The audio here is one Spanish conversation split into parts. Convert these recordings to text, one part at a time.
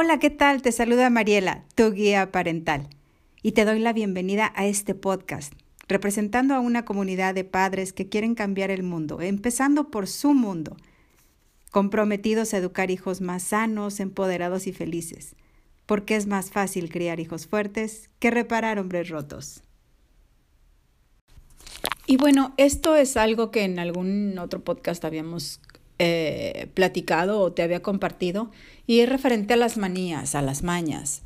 Hola, ¿qué tal? Te saluda Mariela, tu guía parental, y te doy la bienvenida a este podcast, representando a una comunidad de padres que quieren cambiar el mundo, empezando por su mundo, comprometidos a educar hijos más sanos, empoderados y felices, porque es más fácil criar hijos fuertes que reparar hombres rotos. Y bueno, esto es algo que en algún otro podcast habíamos eh, platicado o te había compartido y es referente a las manías, a las mañas.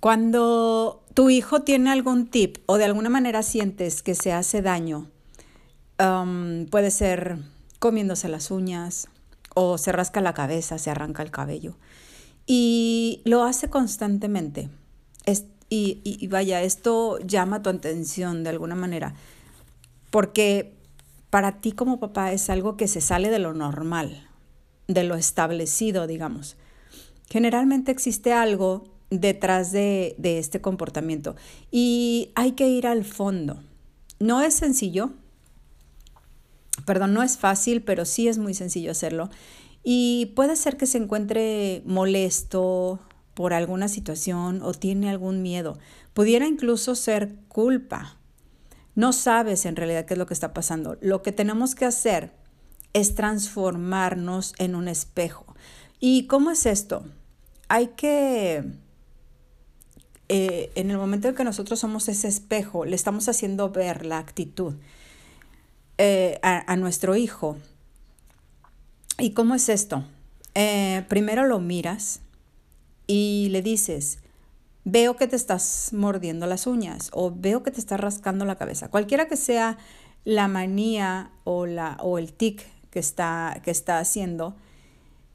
Cuando tu hijo tiene algún tip o de alguna manera sientes que se hace daño, um, puede ser comiéndose las uñas o se rasca la cabeza, se arranca el cabello y lo hace constantemente. y, y vaya, esto llama tu atención de alguna manera porque para ti como papá es algo que se sale de lo normal, de lo establecido, digamos. Generalmente existe algo detrás de, este comportamiento y hay que ir al fondo. No es sencillo, perdón, no es fácil, pero sí es muy sencillo hacerlo. Y puede ser que se encuentre molesto por alguna situación o tiene algún miedo. Pudiera incluso ser culpa no sabes en realidad qué es lo que está pasando. Lo que tenemos que hacer es transformarnos en un espejo. ¿Y cómo es esto? Hay que, eh, en el momento en que nosotros somos ese espejo, le estamos haciendo ver la actitud eh, a, nuestro hijo. ¿Y cómo es esto? Eh, primero lo miras y le dices, veo que te estás mordiendo las uñas o veo que te estás rascando la cabeza. Cualquiera que sea la manía o, la, o el tic que está, que está haciendo,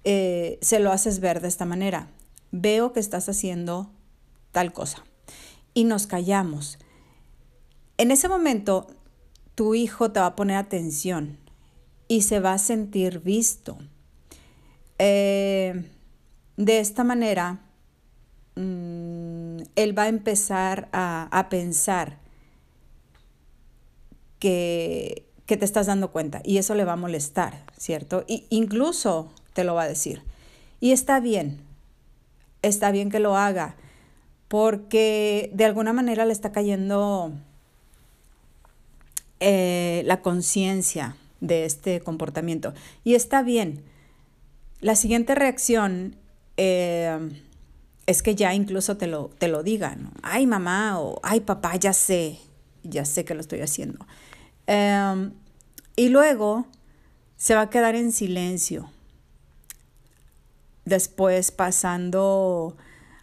eh, se lo haces ver de esta manera. Veo que estás haciendo tal cosa. Y nos callamos. En ese momento, tu hijo te va a poner atención y se va a sentir visto. Eh, de esta manera, Mm, él va a empezar a, pensar que, te estás dando cuenta y eso le va a molestar, ¿cierto? Y incluso te lo va a decir. Y está bien, está bien que lo haga, porque de alguna manera le está cayendo eh, la conciencia de este comportamiento. Y está bien. La siguiente reacción eh, es que ya incluso te lo, te lo digan, ay mamá o ay papá, ya sé, ya sé que lo estoy haciendo. Em, y luego se va a quedar en silencio. Después pasando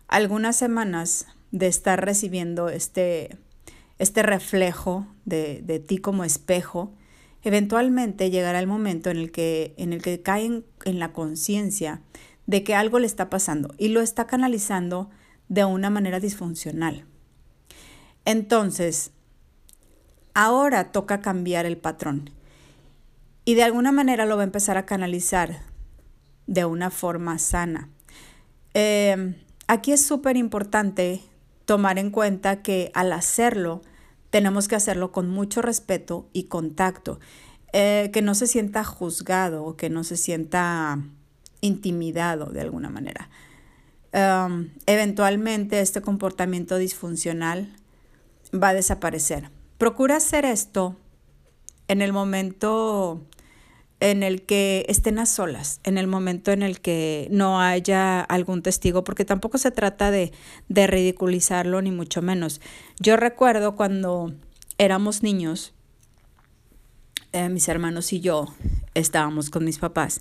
algunas semanas de estar recibiendo este, este reflejo de, de ti como espejo, eventualmente llegará el momento en el que, en el que caen en la conciencia de que algo le está pasando y lo está canalizando de una manera disfuncional. Entonces, ahora toca cambiar el patrón y de alguna manera lo va a empezar a canalizar de una forma sana. Eh, aquí es súper importante tomar en cuenta que al hacerlo, tenemos que hacerlo con mucho respeto y contacto, eh, que no se sienta juzgado, que no se sienta intimidado de alguna manera. Eventualmente este comportamiento disfuncional va a desaparecer. Procura hacer esto en el momento en el que estén a solas, en el momento en el que no haya algún testigo, porque tampoco se trata de, ridiculizarlo, ni mucho menos. Yo recuerdo cuando éramos niños, eh, mis hermanos y yo estábamos con mis papás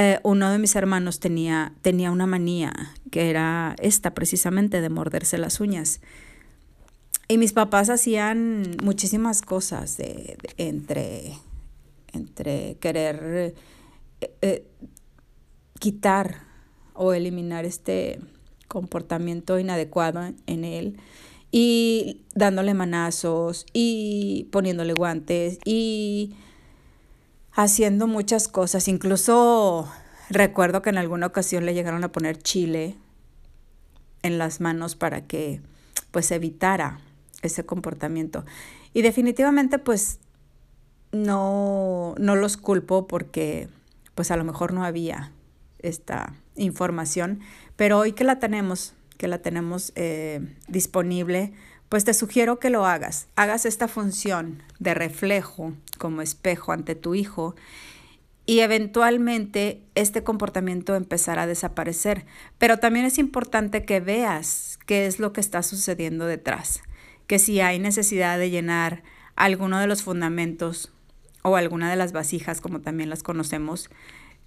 eh, uno de mis hermanos tenía, tenía una manía, que era esta precisamente de morderse las uñas. Y mis papás hacían muchísimas cosas de, entre, entre querer eh, eh, quitar o eliminar este comportamiento inadecuado en él y dándole manazos y poniéndole guantes y haciendo muchas cosas. Incluso recuerdo que en alguna ocasión le llegaron a poner chile en las manos para que pues evitara ese comportamiento. Y definitivamente pues no, no los culpo porque pues a lo mejor no había esta información, pero hoy que la tenemos, que la tenemos eh, disponible, pues te sugiero que lo hagas. Hagas esta función de reflejo como espejo ante tu hijo y eventualmente este comportamiento empezará a desaparecer. Pero también es importante que veas qué es lo que está sucediendo detrás, que si hay necesidad de llenar alguno de los fundamentos o alguna de las vasijas, como también las conocemos,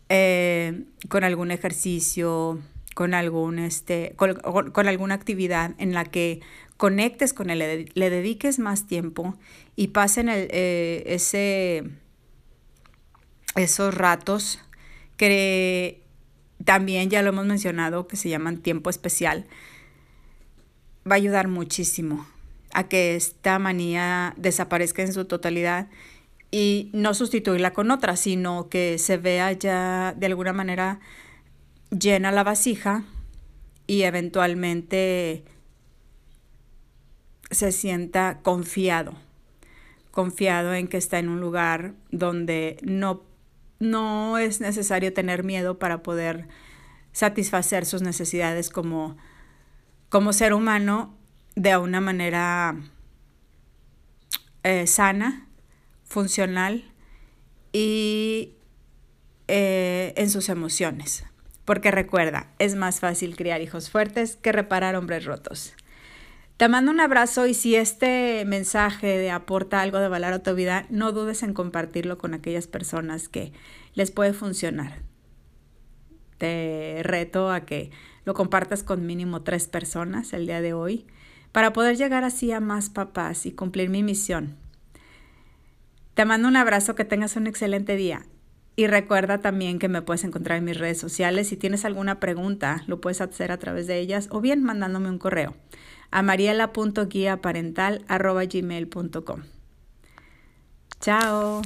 eh, con algún ejercicio, con, algún, este, con, alguna actividad en la que conectes con él, le, dediques más tiempo y pasen el, eh, ese, esos ratos que también ya lo hemos mencionado, que se llaman tiempo especial, va a ayudar muchísimo a que esta manía desaparezca en su totalidad y no sustituirla con otra, sino que se vea ya de alguna manera llena la vasija y eventualmente se sienta confiado, confiado en que está en un lugar donde no, no es necesario tener miedo para poder satisfacer sus necesidades como, como ser humano de una manera eh, sana funcional y eh, en sus emociones. Porque recuerda, es más fácil criar hijos fuertes que reparar hombres rotos. Te mando un abrazo y si este mensaje aporta algo de valor a tu vida, no dudes en compartirlo con aquellas personas que les puede funcionar. Te reto a que lo compartas con mínimo tres personas el día de hoy para poder llegar así a más papás y cumplir mi misión te mando un abrazo, que tengas un excelente día. Y recuerda también que me puedes encontrar en mis redes sociales. Si tienes alguna pregunta, lo puedes hacer a través de ellas o bien mandándome un correo a mariela.guiaparental.gmail.com. Chao.